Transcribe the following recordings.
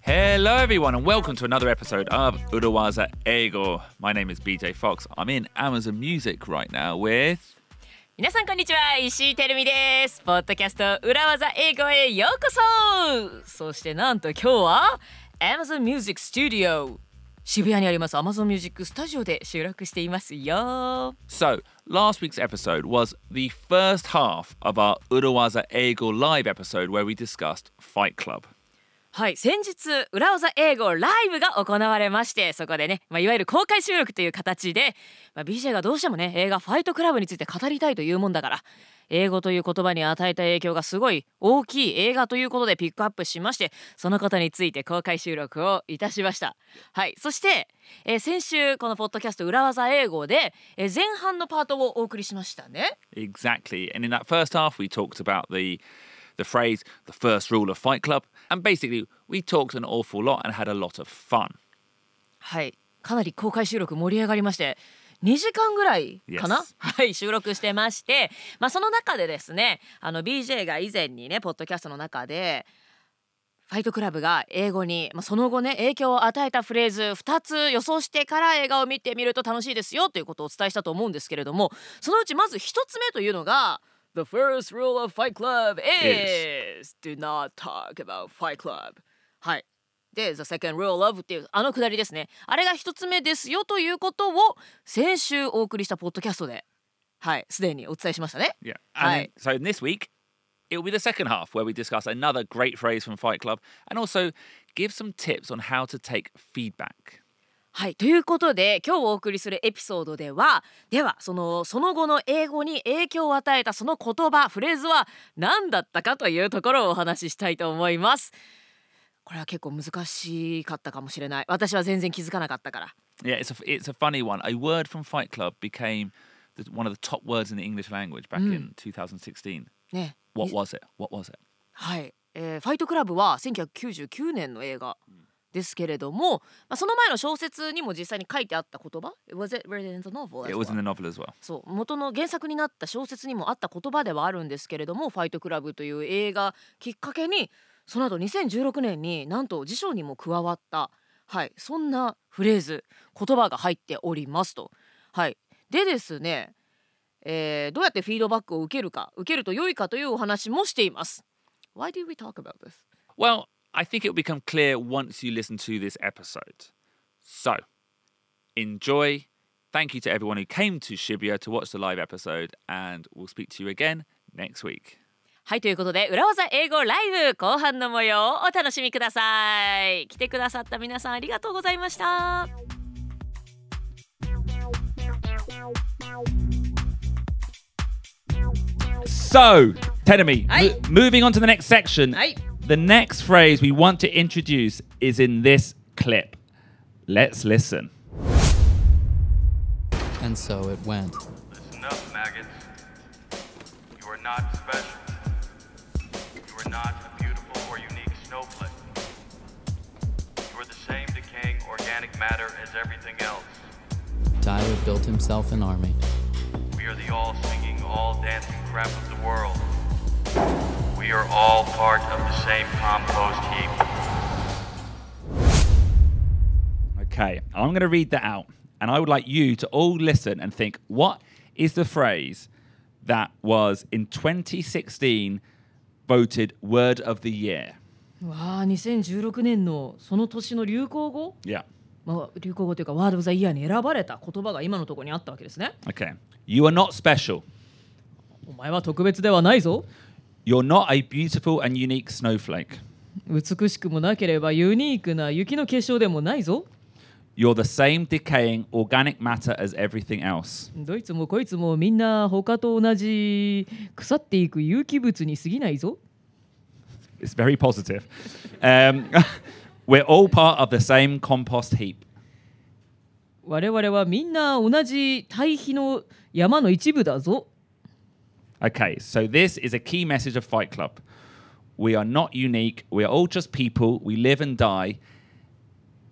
Hello, everyone, and welcome to another episode of Urawaza Ego. My name is BJ Fox. I'm in Amazon Music right now with. 皆さんこんにちは石井てるみですポッドキャスト裏技英語へようこそそしてなんと今日は Amazon Music Studio 渋谷にあります Amazon Music Studio で収録していますよ So, last week's episode was the first half of our Urawaza Ego live episode where we discussed Fight Club. はい。先日裏技英語ライブが行われましてそこでね、まあ、いわゆる公開収録という形で、まあ、BJ がどうしてもね映画「ファイトクラブ」について語りたいというもんだから英語という言葉に与えた影響がすごい大きい映画ということでピックアップしましてそのことについて公開収録をいたしました。はい。そして、えー先週このポッドキャスト裏技英語で、えー前半のパートをお送りしましたね。Exactly. And in that first half, we talked about the the phrase, the first rule of Fight Club. And basically, we talked an awful lot and had a lot of fun. はいかなり公開収録盛り上がりまして2時間ぐらいかな？はい収録してまして、まあ、その中でですねあの BJ が以前にねポッドキャストの中でファイトクラブが英語に、まあ、その後ね影響を与えたフレーズ2つ予想してから映画を見てみると楽しいですよということをお伝えしたと思うんですけれどもそのうちまず1つ目というのが The first rule of Fight Club is do not talk about Fight Club はいで The second rule of っていうあのくだりですねあれが一つ目ですよということを先週お送りしたポッドキャストではいすでにお伝えしましたね Yeah. And Right. then- so this week, it will be the second half where we discuss another great phrase from Fight Club and also give some tips on how to take feedback. はいということで今日お送りするエピソードではではそのその後の英語に影響を与えたその言葉フレーズは何だったかというところをお話ししたいと思いますこれは結構難しかったかもしれない私は全然気づかなかったから Yeah, it's a it's a funny one. A word from Fight Club became the, one of the top words in the English language back in 2016. ね What was it? What was it? はい、えーファイトクラブは1999年の映画ですけれども、まあ、その前の小説にも実際に書いてあった言葉？Was it in the novel as It was in well? the novel as well. そう元の原作になった小説にもあった言葉ではあるんですけれども「ファイトクラブ」という映画きっかけにその後2016年になんと辞書にも加わった、はい、そんなフレーズ言葉が入っておりますと。はい、でですね、えーどうやってフィードバックを受けるか受けると良いかというお話もしています。Why did we talk about this? Well, I think it will become clear once you listen to this episode. So, enjoy. Thank you to everyone who came to Shibuya to watch the live episode, and we'll speak to you again next week. はいということで裏技英語ライブ後半の模様をお楽しみください来てくださった皆さんありがとうございました So, Tenemy, Aye. mo- moving on to the next section. はい The next phrase we want to introduce is in this clip. Let's listen. And so it went. Listen up, maggots. You are not special. You are not a beautiful or unique snowflake. You are the same decaying organic matter as everything else. Tyler built himself an army. We are the all singing, all dancing crap of the world. We are all part of the same compost heap. Okay, I'm going to read that out, and I would like you to all listen and think what is the phrase that was in 2016 voted Word of the Year? わあ2016年のその年の流行語、Yeah. まあ、流行語というかワード・オブ・ザ・イヤーに選ばれた言葉が今のところにあったわけですね Okay. You are not special. お前は特別ではないぞ You're not a beautiful and unique snowflake. 美しくもなければユニークな雪の結晶でもないぞ You're the same decaying organic matter as everything else. どいつもこいつもみんな他と同じ腐っていく有機物に過ぎないぞ It's very positive. Um, we're all part of the same compost heap. 我々はみんな同じ堆肥の山の一部だぞ Okay, so this is a key message of Fight Club. We are not unique. We are all just people. We live and die.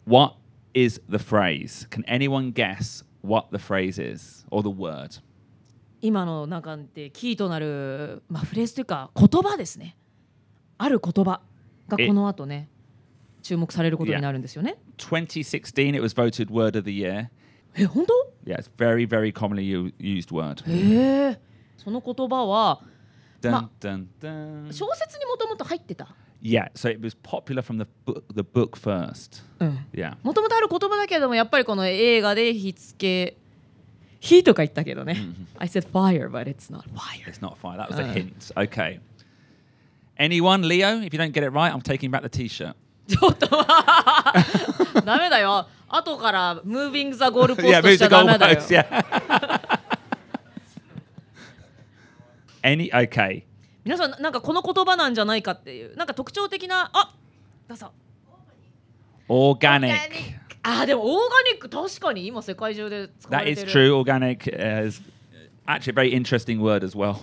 What is the phrase? Can anyone guess what the phrase is or the word? 今の中でキーとなる、まあ、フレーズというか言葉ですねある言葉がこの後ね注目されることになるんですよね。 2016, it was voted Word of the Year. え本当 Yeah, it's very, very commonly u- used word. へえ その言葉はま dun. 小説にもともと入ってた。Yeah, so it was popular from the book, the book first. うん。Yeah. もともとある言葉だけれどもやっぱりこの映画で火付け火とか言ったけどね。I said fire but it's not fire. It's not fire. That was a Uh. hint. Okay. Anyone, Leo? If you don't get it right, I'm taking back the T-shirt. ちょっとダメだよ。後からムービングザゴールポス yeah, トしちゃ the ダメだよ。Any? Okay. 皆さんなんかこの言葉なんじゃないかっていうなんか特徴的なあどうぞ。 Organic. あーでもオーガニック確かに今世界中で使わ That れ is てる。 true. Organic is actually a very interesting word as well.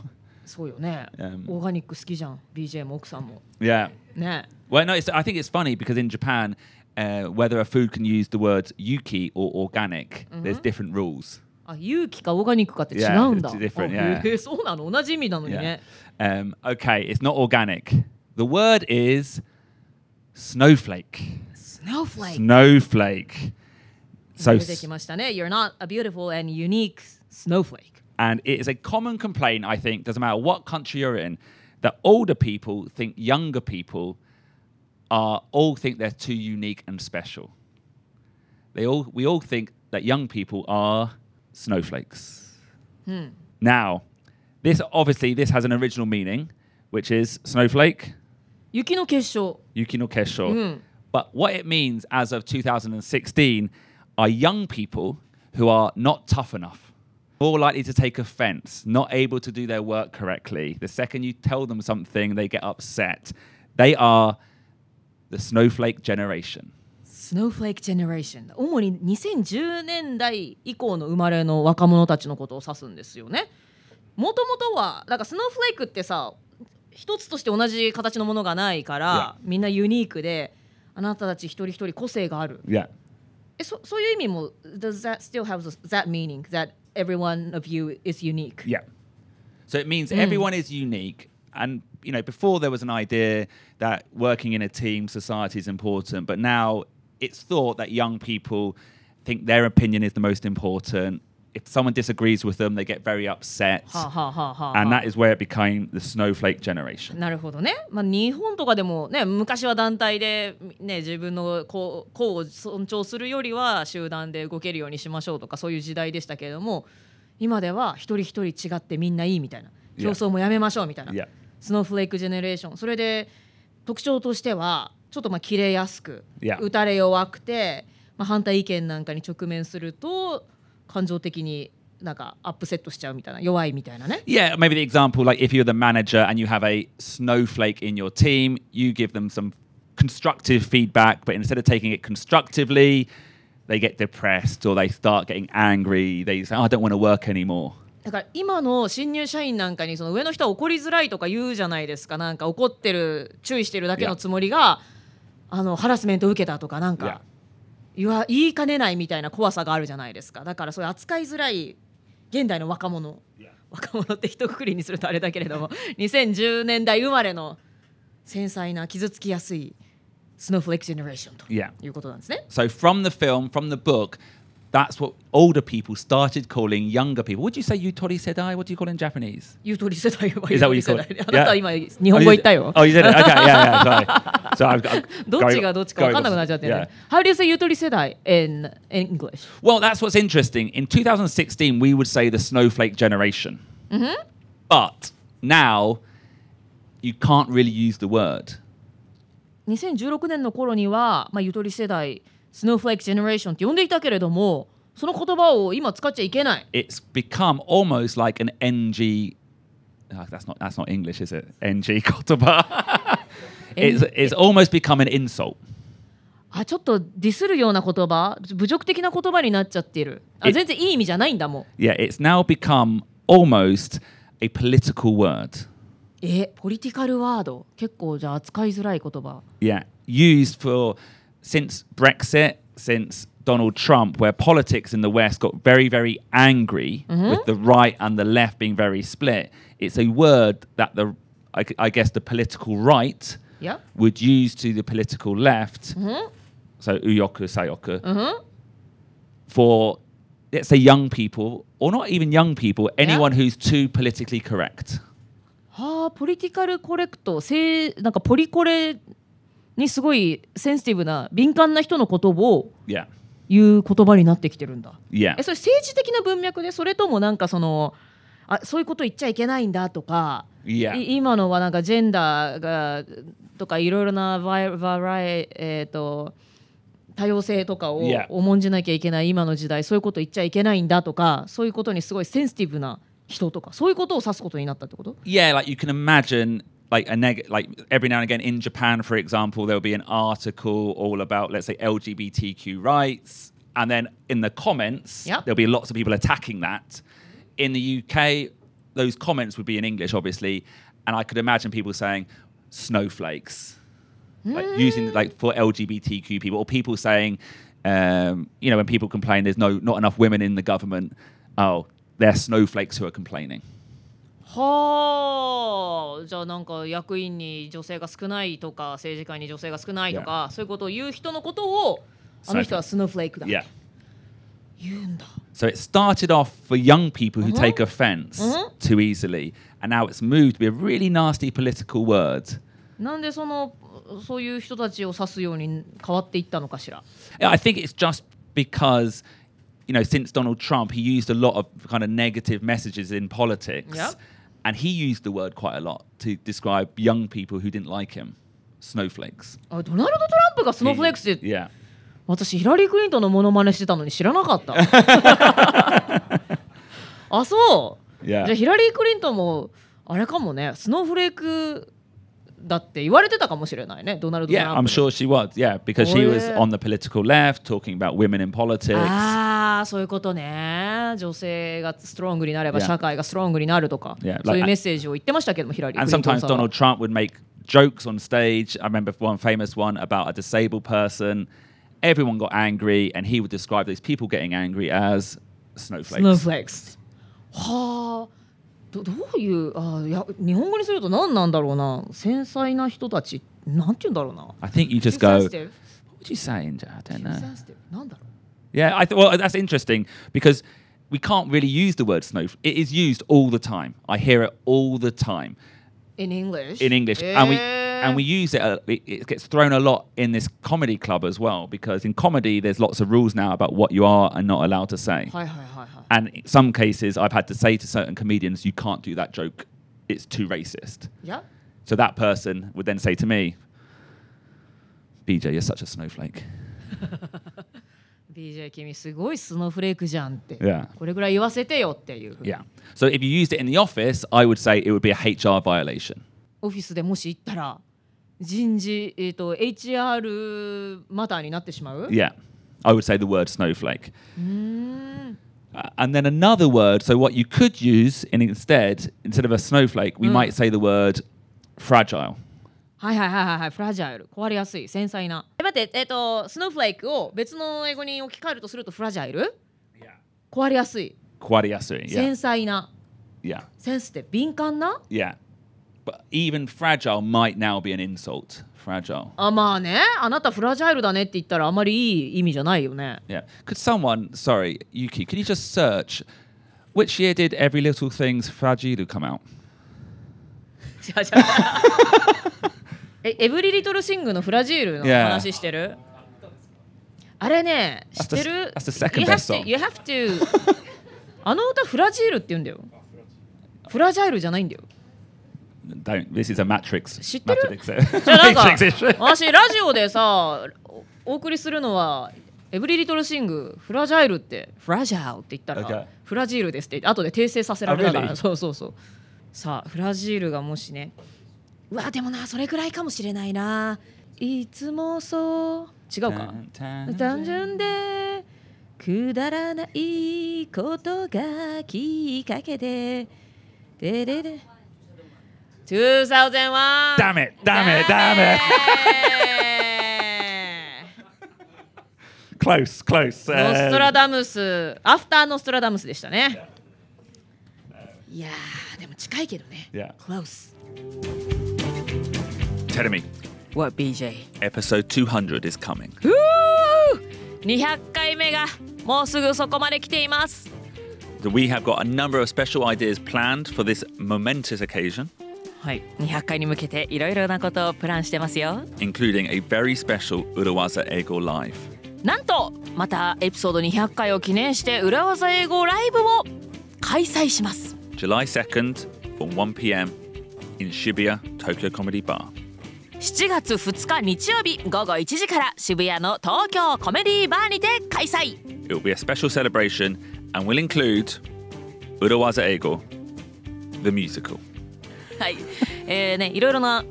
そうよね、うんオーガニック好きじゃん BJ も奥さんも Yeah. ね Well, no, it's, I think it's funny because in Japan, uh, whether a food can use the words yuki or organic, there's different rules. あ有機かオーガニックかって違 Yeah, うんだ it's different, あ yeah. へえそうなの同じ意味なのに Yeah. ね Um, okay, it's not organic. The word is snowflake. Snowflake Snowflake. So, 出てきましたね You're not a beautiful and unique snowflake and it is a common complaint, I think, doesn't matter what country you're in, that older people think younger people are all think they're too unique and special. They all we all think that young people are snowflakes. Hmm. Now, this obviously this has an original meaning, which is snowflake. Yuki no kesho. Yuki no kesho. Mm. But what it means as of 2016 are young people who are not tough enough, more likely to take offense, not able to do their work correctly. The second you tell them something, they get upset. They are the snowflake generation. Snowflake Generation 主に2010年代以降の生まれの若者たちのことを指すんですよねもともとはだからスノーフレークってさ一つとして同じ形のものがないから、みんなユニークであなたたち一人一人個性がある Yeah. えそそういう意味も Does that still have that meaning that every one of you is unique? Yeah. So it means everyone is unique. And, you know, before there was an idea that working in a team society is important, but now it's thought that young people think their opinion is the most important. If someone disagrees with them, they get very upset. はあ、はあはあはあ And that is where it became the snowflake generation. なるほどね、まあ、日本とかでも、ね、昔は団体で、ね、自分の子子を尊重するよりは集団で動けるようにしましょうとかそういう時代でしたけれども今では一人一人違ってみんないいみたいな Yeah. 競争もやめましょうみたいな、Yeah. スノーフレークジェネレーションそれで特徴としてはちょっとまあ切れやすく、Yeah. 打たれ弱くて、まあ、反対意見なんかに直面すると感情的になんかアップセットしちゃうみたいな弱いみたいなね Yeah, maybe the example like if you're the manager and you have a snowflake in your team, you give them some constructive feedback, but instead of taking it constructively, they get depressed or they start getting angry. They say, oh, I don't want to work anymore. だから今の新入社員なんかにその上の人は怒りづらいとか言うじゃないですかなんか怒ってる注意してるだけのつもりがあのハラスメント受けたとかなん.か言わ言いかねないみたいな怖さがあるじゃないですかだからそういう扱いづらい現代の若者.若者って一括りにするとあれだけれども 2010年代生まれの繊細な傷つきやすいスノーフレークジェネレーションと.いうことなんですね。So from the film, from the book, that's what older people started calling younger people. Would you say yutori sedai? What do you call it in Japanese? ゆとり世代は Is that what ゆ you と call り it? 世代あなたは Yeah. 今日本語言ったよ。 Oh, you did it? Okay, yeah, yeah, sorry. So I've got どっちがどっちか分かんなくなっちゃってる、 Yeah. ね。How do you say ゆとり世代 in, in English? Well, that's what's interesting. In 2016, we would say the snowflake generation. But now, you can't really use the word. 2016年の頃には、まあ、ゆとり世代、 スノーフレークジェネレーションって呼んでいたけれども、その言葉を今使っちゃいけない。It's become almost like an NG. ah, that's not that's not English, is it? NG kotoba. it's it's almost become an insult. あ、ちょっとディスるような言葉、侮辱的な言葉になっちゃってる。あえ全然いい意味じゃないんだもん。Yeah, it's now become almost a political word. えポリティカルワード結構じゃあ扱いづらい言葉 Yeah, used for since Brexit, since Donald Trump, where politics in the West got very, very angry with the right and the left being very split. It's a word that the, I, I guess, the political right Yeah. would use to the political left. So uyoku, sayoku. For let's say young people, or not even young people, anyone who's too politically correct. はあポリティカルコレクトせいなんかポリコレ にすごいセンシティブな敏感な人のことを言う言葉になってきてるんだ yeah, えそれ政治的な文脈でそれともなんかそのあそういうこと言っちゃいけないんだとか yeah. い今のはなんかジェンダーがとかいろいろなバイバラエ、えー、と多様性とかを.重んじなきゃいけない今の時代そういうこと言っちゃいけないんだとかそういうことにすごいセンシティブな人とかそういうことを指すことになったってこと？Yeah, like you can imagine like a neg like every now and again in Japan, for example, there'll be an article all about let's say LGBTQ rights, and then in the comments Yep. there'll be lots of people attacking that. In the UK, those comments would be in English, obviously, and I could imagine people saying snowflakes, like using like for LGBTQ people, or people saying, um, you know, when people complain there's no not enough women in the government, oh, they're snowflakes who are complaining. はあじゃあなんか役員に女性が少ないとか政治家に女性が少ないとか、そういうことを言う人のことをあの人はスノーフレークだ、Yeah. 言うんだ So it started off for young people who Uh-huh. take offense Uh-huh. too easily, and now it's moved to be a really nasty political word. なんでそのそういう人たちを指すように変わっていったのかしら I think it's just because, you know, since Donald Trump, he used a lot of kind of negative messages in politics, Yep. and he used the word quite a lot to describe young people who didn't like him, snowflakes. あドナルド・トランプがスノーフレークスって Yeah. 私ヒラリー・クリントンのモノマネしてたのに知らなかったあそうじゃあ Yeah. ヒラリー・クリントンもあれかもねスノーフレークだって言われてたかもしれないねドナルド・ト Yeah, ランプ I'm に sure she was. Yeah, because she Oh, was yeah. on the political left, talking about women in politics. ああそういうことね女性がストロングになれば Yeah. 社会がストロングになるとか、Yeah, そういう like- メッセージを言ってましたけどもヒラリー・ And クリントン sometimes さんは Donald Trump would make jokes on stage. I remember one famous one about a disabled person. Everyone got angry, and he would describe these people getting angry as スノー snowflakes. フレークスはあどどういうあーいや日本語にすると何なんだろうな繊細な人たちなんて言うんだろうな I think you just go, what would you say, Inja? I don't know. なんだろう Yeah, I th- well, that's interesting because we can't really use the word snowflake. It is used all the time. I hear it all the time. In English. In English, yeah. and we and we use it, uh, it. It gets thrown a lot in this comedy club as well because in comedy there's lots of rules now about what you are and not allowed to say. Hi, hi, hi, hi. And in some cases, I've had to say to certain comedians, "You can't do that joke. It's too racist." Yeah. So that person would then say to me, "BJ, you're such a snowflake." BJ 君すごいスノーフレークじゃんって、Yeah. これぐらい言わせてよっていう Yeah. So if you used it in the office, I would say it would be a HR violation. オフィスでもし行ったら人事、えー、と HR マターになってしまう Yeah. I would say the word snowflake. Uh, and then another word, so what you could use in instead, instead of a snowflake, we might say the word fragile. はいはいはいはいはいフラジャイル壊れやすい繊細なえ待ってえっ、とスノーフレークを別の英語に置き換えるとするとフラジャイル壊れやすい Kwariasui. Yeah. 繊細な Yeah. センスって敏感な Yeah. But even fragile might now be an insult. Fragile. あまあねあなたフラジャイルだねって言ったらあまりいい意味じゃないよね Yeah. Could someone, sorry, Yuki, could you just search which year did Every Little Thing's Fragilu come out? じゃあじゃあえエブリリトルシングのフラジールの.話してる？あれね知 That's っ the- てる？that's the second you best have to, you have to あの歌フラジールって言うんだよフラジャイルじゃないんだよ Don't. This is a Matrix. 知ってる？Matrix, じゃあなんか.私ラジオでさおお送りするのはエブリリトルシングフラジャイルってフラジャールって言ったら、Okay. フラジールですって後で訂正させられたから、Oh, really? そうそうそうさあフラジールがもしねうわでもなそれぐらいかもしれないな。いつもそう。違うか。単純。でくだらないことがきっかけで。ででで。2001 Damn it, damn it, damn it. Close, close. ノストラ Uh, ダムスアフターノストラダムスでしたね。いやーでも近いけどね。Yeah. Close tell me, What BJ? episode 200 is coming. ふう200回目がもうすぐそこまで来ています We have got a number of special ideas planned for this momentous occasion, はい200回に向けていろいろなことをプランしてますよ including a very special Urawaza Ego Live. なんとまたエピソード200回を記念して裏技英語ライブを開催します July 2nd from 1 p.m. in Shibuya Tokyo Comedy Bar. 7月2日日曜日午後1時から渋谷の東京コメディバーにて開催 It will be a special celebration and will include Urawaza Ego, the musical. はい、えーねいろいろな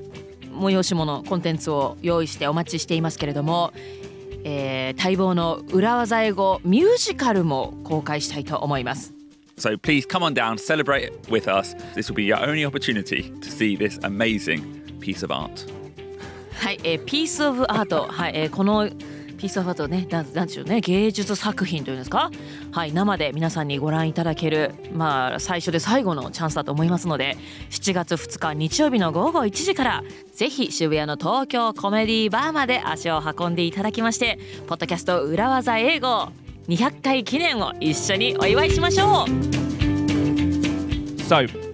催し物コンテンツを用意してお待ちしていますけれども、えー待望の裏技英語ミュージカルも公開したいと思います So please come on down, celebrate with us. This will be your only opportunity to see this amazing piece of art. はい、えー、 piece of art、はい、えーこの piece of art ね、なんなんでしょうね、芸術作品というんですか、はい、生で皆さんにご覧いただける、まあ最初で最後のチャンスだと思いますので、7月2日日曜日の午後1時からぜひ渋谷の東京コメディバーまで足を運んでいただきまして、ポッドキャスト裏技英語200回記念を一緒にお祝いしましょう。So,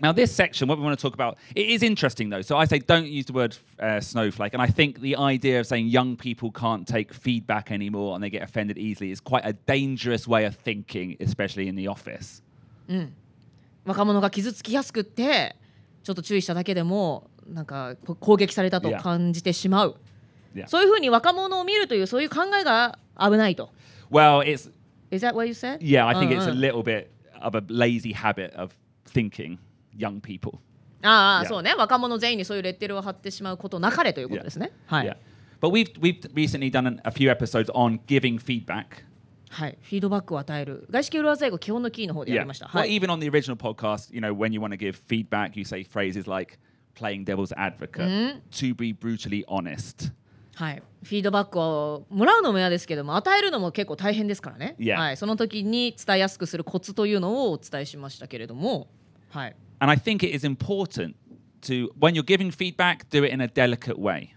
now this section, what we want to talk about, it is interesting though. So I say don't use the word uh, snowflake, and I think the idea of saying young people can't take feedback anymore and they get offended easily is quite a dangerous way of thinking, especially in the office. 若者が傷つきやすくってちょっと注意しただけでもなんかこ攻撃されたと Yeah. 感じてしまう、 Yeah. そういうふうに若者を見るというそういう考えが危ないと。 Well, it's Is that what you said? yeah, I think it's a うんうん little bit of a lazy habit of thinking Young people. ああ、Yeah. そうね若者全員にそういうレッテルを貼ってしまうことなかれということですね。はい、Yeah. But we've we've recently done an, a few episodes on giving feedback. はい、フィードバックを与える外資系裏技英語基本のキーの方でやりました。Well, はい、even on the original podcast, you know, when you want to give feedback, you say phrases like playing devil's advocate, to be brutally honest. はい、フィードバックをもらうのも嫌ですけども与えるのも結構大変ですからね。Yeah. はい、その時に伝えやすくするコツというのをお伝えしましたけれども、はい、And I think it is important to, when you're giving feedback, do it in a delicate way.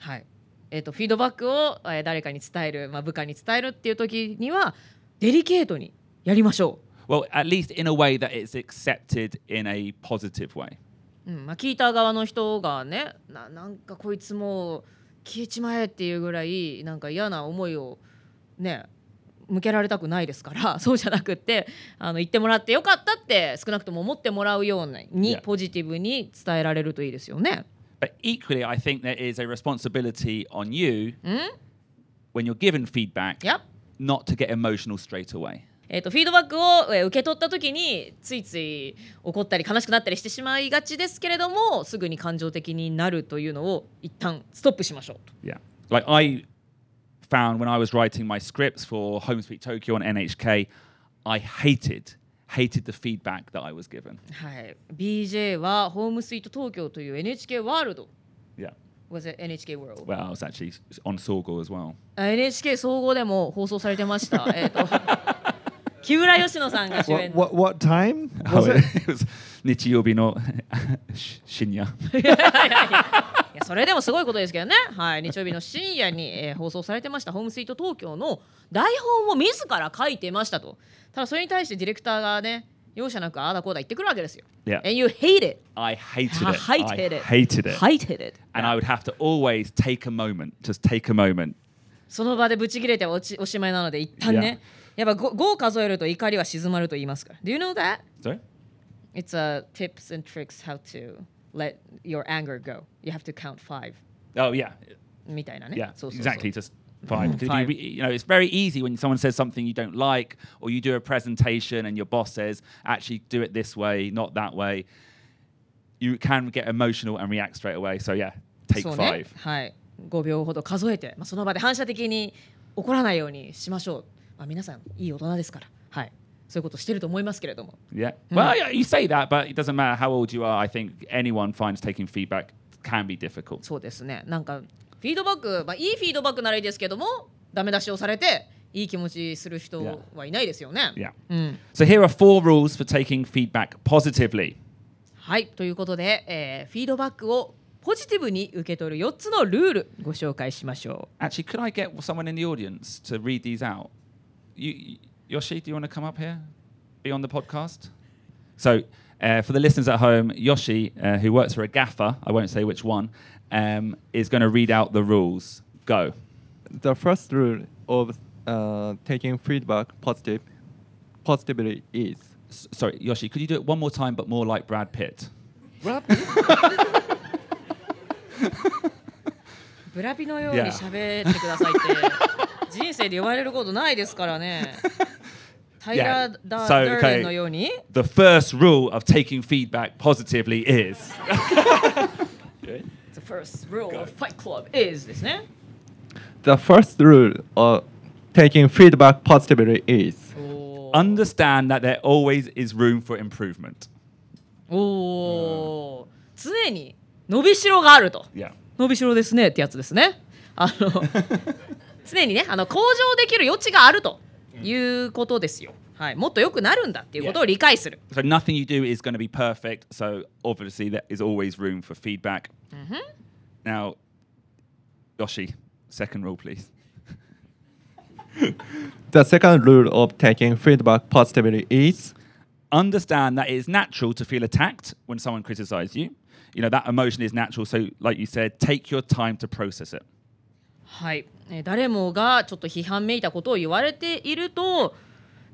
はいえー、とフィードバックを、えー誰かに伝える、まあ、部下に伝えるっていう時にはデリケートにやりましょ Well, at least in a way that it's accepted in a positive way. う、うんまあ、聞いた側の人がねななんかこいつもう消えちまえっていうぐらいなんか嫌な思いをね向けられたくないですから そうじゃなくってあの言ってもらってよかったって少なくとも思ってもらうように.ポジティブに伝えられるといいですよね。But equally, I think there is a responsibility on you when you're given feedback not to get emotional straight away. えー、とフィードバックをえー受け取った時についつい怒ったり悲しくなったりしてしまいがちですけれどもすぐに感情的になるというのを一旦ストップしましょうと。Yeah. Like I found when I was writing my scripts for Home Sweet Tokyo on NHK, I hated, hated the feedback that I was given. はい、BJ はホームスイート東京という NHK ワールド Yeah. was it NHK World Well, I was actually on Sorgo as well. あ NHK 総合でも放送されてました。えっと 木村佳乃さんが主演。日曜日の深夜や。それでもすごいことですけどね。はい、日曜日の深夜に、えー、放送されてましたホームスイート東京の台本を自ら書いてましたと。ただそれに対してディレクターがね、容赦なくあだこうだ言ってくるわけですよ。いや、ええ And you hate it. I hated it. I hated it. I hated it. Hated it. And I would have to always take a moment. Just take a moment. その場でブチ切れておしおしまいなので一旦ね。やっぱ 5, 5数えると怒りは静まると言いますから。Do you know that? Sorry? It's a tips and tricks how to let your anger go. You have to count five. Oh, yeah. みたいなね。 Yeah, そうそうそう exactly. Just five. Did Five. You, re- you know, it's very easy when someone says something you don't like, or you do a presentation and your boss says, "Actually, do it this way, not that way." You can get emotional and react straight away. So yeah, take そうね five.、はい、5秒ほど数えて、まあ、その場で反射的に怒らないようにしましょう、 まあ、皆さんいい大人ですから、はい、そういうことしてると思いますけれども Yeah. Well, yeah, you say that, but it doesn't matter how old you are. I think anyone finds taking feedback can be difficult. そうですねなんかフィードバック、まあ、いいフィードバックならいいですけどもダメ出しをされていい気持ちする人はいないですよね。Yeah. うん、So here are four rules for taking feedback positively. はいということで、えーフィードバックをポジティブに受け取る4つのルールご紹介しましょ Actually, could I get someone in the audience to read these out? You, Yoshi, do you want to come up here? Be on the podcast? So, uh, for the listeners at home, Yoshi, uh, who works for a gaffer, I won't say which one, um, is going to read out the rules. Go. The first rule of uh, taking feedback positive, positively is S- sorry, Yoshi, could you do it one more time, but more like Brad Pitt? う。ブラピのように喋ってくださいって 人生で言われることないですからね。タイラー・ダーレン.のように The first rule of taking feedback positively is. The first rule of Fight Club is ですね。the first rule of taking feedback positively is Understand that there always is room for improvement. おー常に伸びしろがあると。伸びしろですねってやつですね。あの常にねあの向上できる余地があるということですよ。はい、もっと良くなるんだっていうことを理解する。So nothing you do is going to be perfect. So obviously there is always room for feedback. Now, Yoshi, second rule, please. the second rule of taking feedback positively is Understand that it is natural to feel attacked when someone criticizes you. You know that emotion is natural. So, like you said, take your time to process it. はい、えー誰もがちょっと批判めいたことを言われていると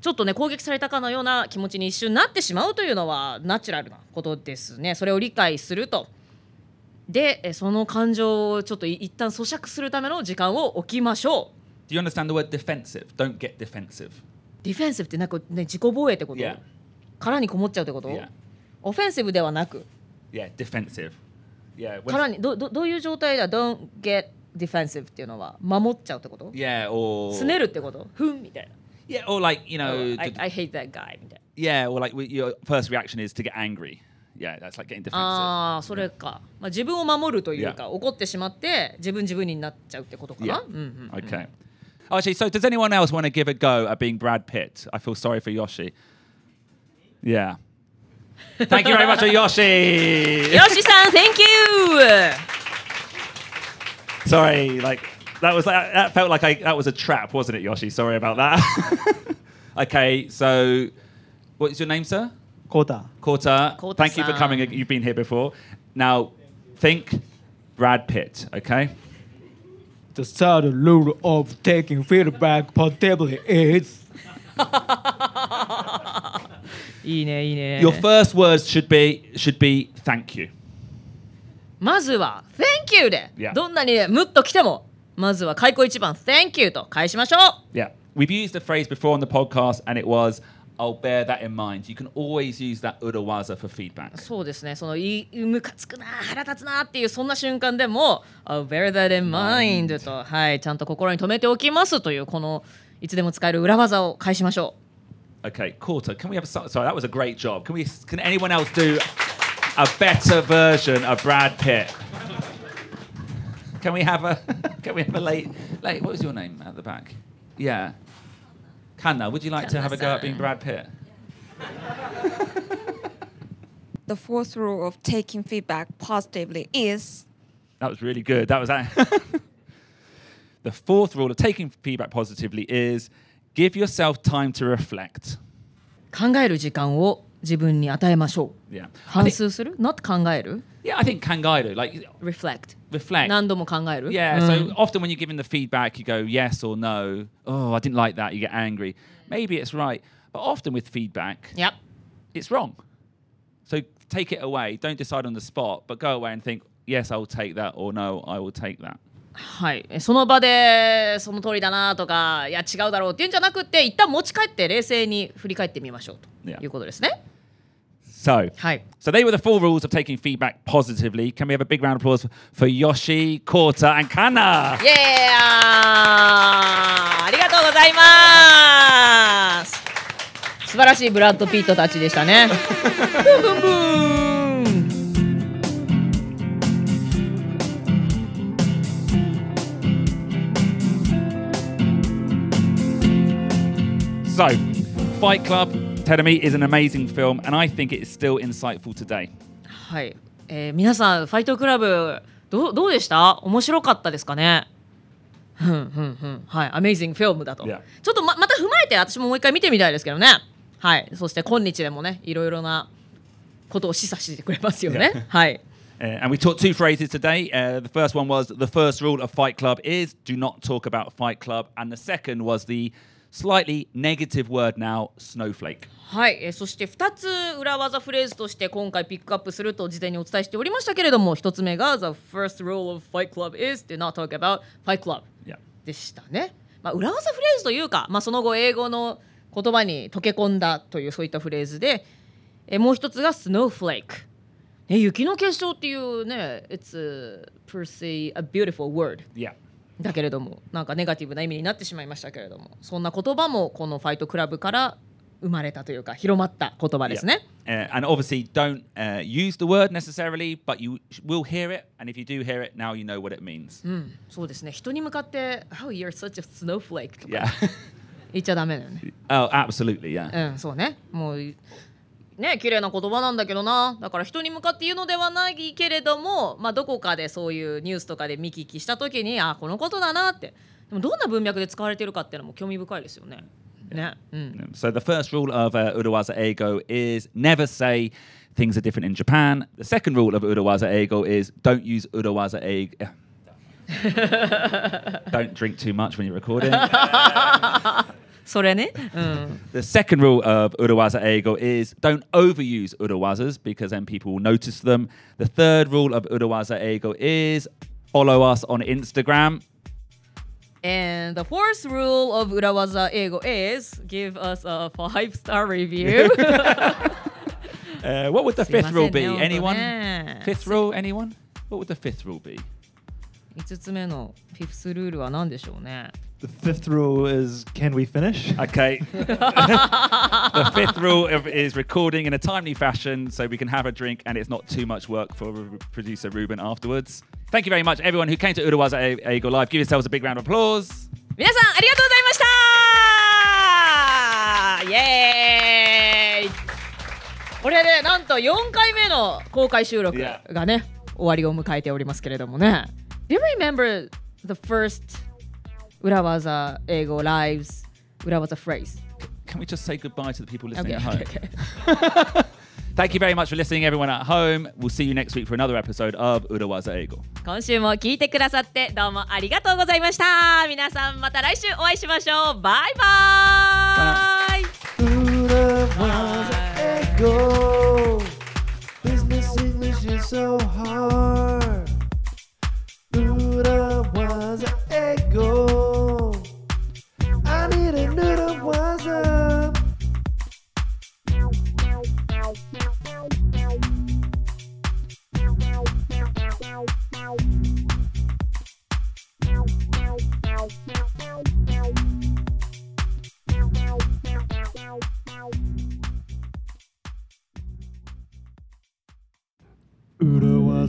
ちょっとね攻撃されたかのような気持ちに一瞬なってしまうというのはナチュラルなことですねそれを理解するとでえーその感情をちょっとい一旦咀嚼するための時間を置きましょう Do you understand the word defensive? Don't get defensive. ディフェンシブってなんかね自己防衛ってこと、Yeah. 殻にこもっちゃうってこと、Yeah. オフェンシブではなく Yeah, defensive. Yeah. 殻にどどどういう状態だ？Don't get defensive っていうのは守っちゃうってこと yeah, or すねるってことふんみたいな yeah, or like you know, I, to- I hate that guy みたいな yeah, or like your first reaction is to get angry. Yeah, that's like getting defensive. ああそれか、まあ、自分を守るというか.怒ってしまって自分自分になっちゃうってことかな Yeah. うんうん Okay. Actually, so does anyone else want to give a go at being Brad Pitt? I feel sorry for Yoshi. Yeah. Thank you very much, Yoshi. よしさん Thank you Sorry, like that was that, that felt like I that was a trap, wasn't it, Yoshi? Sorry about that. okay, so what's your name, sir? Kota. Kota. Kota-san. Thank you for coming. You've been here before. Now, think Brad Pitt. Okay. The third rule of taking feedback positively is いいねいいね Your first words should be should be thank you. まずは Thank you で Yeah. どんなにねムッと来てもまずは開口一番 Thank you と返しましょう Yeah. We've used the phrase before on the podcast, and it was, I'll bear that in mind. You can always use that urawaza for feedback. そうですねそのいムカつくな腹立つなっていうそんな瞬間でも I'll bear that in mind とはいちゃんと心に留めておきますというこのいつでも使える裏技を返しましょう Okay, Quarter, can we have a so- sorry, that was a great job. Can we can anyone else do a better version of Brad Pitt? Can we have a can we have a late late what was your name at the back? Yeah. Kanna, would you like to have a go at being Brad Pitt? The fourth rule of taking feedback positively is That was really good. That was the fourth rule of taking feedback positively is give yourself time to reflect. 考える時間を 自分に与えましょう Yeah. I 反数する not 考える yeah, I think kangaido, like reflect reflect. 何度も考える Yeah, うん so often when you're given the feedback, you go yes or no. Oh, I didn't like that. You get angry. Maybe it's right. But often with feedback, Yep. it's wrong. So take it away. Don't decide on the spot, but go away and think, yes, I'll take that, or no, I will take that. はい、えその場でその通りだなとかいや違うだろうっていうんじゃなくて一旦持ち帰って冷静に振り返ってみましょうと.いうことですね。So, はい。 so they were the four rules of taking feedback positively. Can we have a big round of applause for Yoshi, Korta, and Kana? イエーイありがとうございます。 晴らしいブラッド・ピットたちでしたねブンブンブン So, Fight Club, Terumi is an amazing film, and I think it is still insightful today. はい、えー皆さんファイトクラブどうどうでした面白かったですかねふんふんふんはいアメイジングフィルムだと.ちょっとままた踏まえて私ももう一回見てみたいですけどねはいそして今日でもねいろいろなことを示唆してくれますよね、はい Uh, and we taught two phrases today. Uh, the first one was the first rule of Fight Club is do not talk about Fight Club. And the second was the slightly negative word now, snowflake. はい、えーそして2つ裏技フレーズとして今回ピックアップすると事前にお伝えしておりましたけれども1つ目が The first rule of Fight Club is do not talk about Fight Club. でしたね、まあ、裏技フレーズというか、まあ、その後英語の言葉に溶け込んだというそういったフレーズでえーもう一つが Snowflake、ね、雪の結晶っていうね It's a, per se a beautiful word Yeah. だけれどもなんかネガティブな意味になってしまいましたけれどもそんな言葉もこのファイトクラブから生まれたというか広まった言葉ですね。Uh, and obviously, don't uh, use the word necessarily, but you will hear it. And if you do hear it, now you know what it means. うん、そうですね人に向かって「How you're such a snowflake」とか Yeah. 言っちゃダメだよね。oh, absolutely. Yeah. うんそうねもうね綺麗な言葉なんだけどなだから人に向かって言うのではないけれども、まあ、どこかでそういうニュースとかで見聞きした時にあこのことだなってでもどんな文脈で使われてるかっていうのも興味深いですよね。ねうん、So the first rule of uh, Urawaza Ego is never say things are different in Japan. The second rule of Urawaza Ego is don't use Urawaza Ego. don't drink too much when you're recording. それね、うん、 the second rule of Urawaza Ego is don't overuse Urawazas because then people will notice them. The third rule of Urawaza Ego is follow us on Instagram. And the fourth rule of 裏技英語 is give us a five star review. Uh, what would the fifth rule be? すいませんね、 Anyone? 本当ね。 Fifth rule? Anyone? What would the fifth rule be? 5つ目のフィフスルールは何でしょうね。 The fifth rule is can we finish? Okay. the fifth rule of, is recording in a timely fashion so we can have a drink and it's not too much work for r- producer Ruben afterwards. Thank you very much, everyone who came to Urawaza A- Ego Live. Give yourselves a big round of applause. 皆さんありがとうございましたイエーイこれでなんと4回目の公開収録 Yeah. がね終わりを迎えておりますけれどもね Do you remember the first 裏技英語 lives 裏技 phrase? Can we just say goodbye to the people listening Okay, at home? okay, okay. Thank you very much for listening, everyone at home. We'll see you next week for another episode of Urawaza Ego. 今週も聞いてくださってどうもありがとうございました皆さんまた来週お会いしましょうバイバイ Ego. Business English is so hard.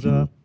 Was.